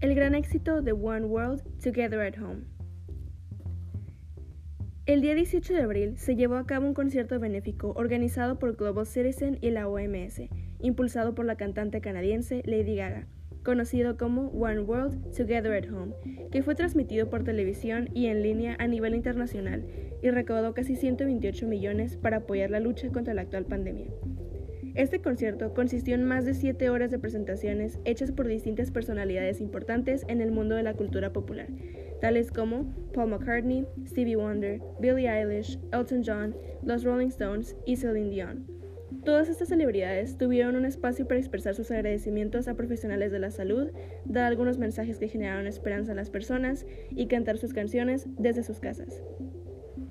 El gran éxito de One World Together at Home. El día 18 de abril se llevó a cabo un concierto benéfico organizado por Global Citizen y la OMS, impulsado por la cantante canadiense Lady Gaga, conocido como One World Together at Home, que fue transmitido por televisión y en línea a nivel internacional y recaudó casi 128 millones para apoyar la lucha contra la actual pandemia. Este concierto consistió en más de siete horas de presentaciones hechas por distintas personalidades importantes en el mundo de la cultura popular, tales como Paul McCartney, Stevie Wonder, Billie Eilish, Elton John, los Rolling Stones y Celine Dion. Todas estas celebridades tuvieron un espacio para expresar sus agradecimientos a profesionales de la salud, dar algunos mensajes que generaron esperanza en las personas y cantar sus canciones desde sus casas.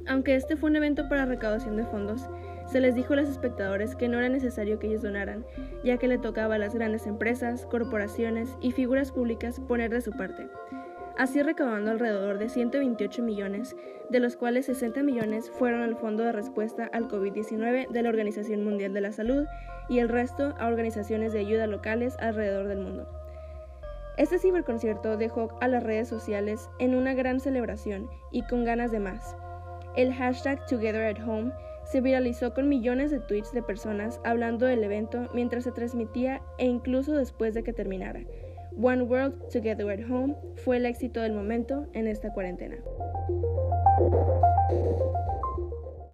Aunque este fue un evento para recaudación de fondos, se les dijo a los espectadores que no era necesario que ellos donaran, ya que le tocaba a las grandes empresas, corporaciones y figuras públicas poner de su parte, así recaudando alrededor de 128 millones, de los cuales 60 millones fueron al Fondo de Respuesta al COVID-19 de la Organización Mundial de la Salud y el resto a organizaciones de ayuda locales alrededor del mundo. Este ciberconcierto dejó a las redes sociales en una gran celebración y con ganas de más. El hashtag Together at Home se viralizó con millones de tweets de personas hablando del evento mientras se transmitía e incluso después de que terminara. One World Together at Home fue el éxito del momento en esta cuarentena.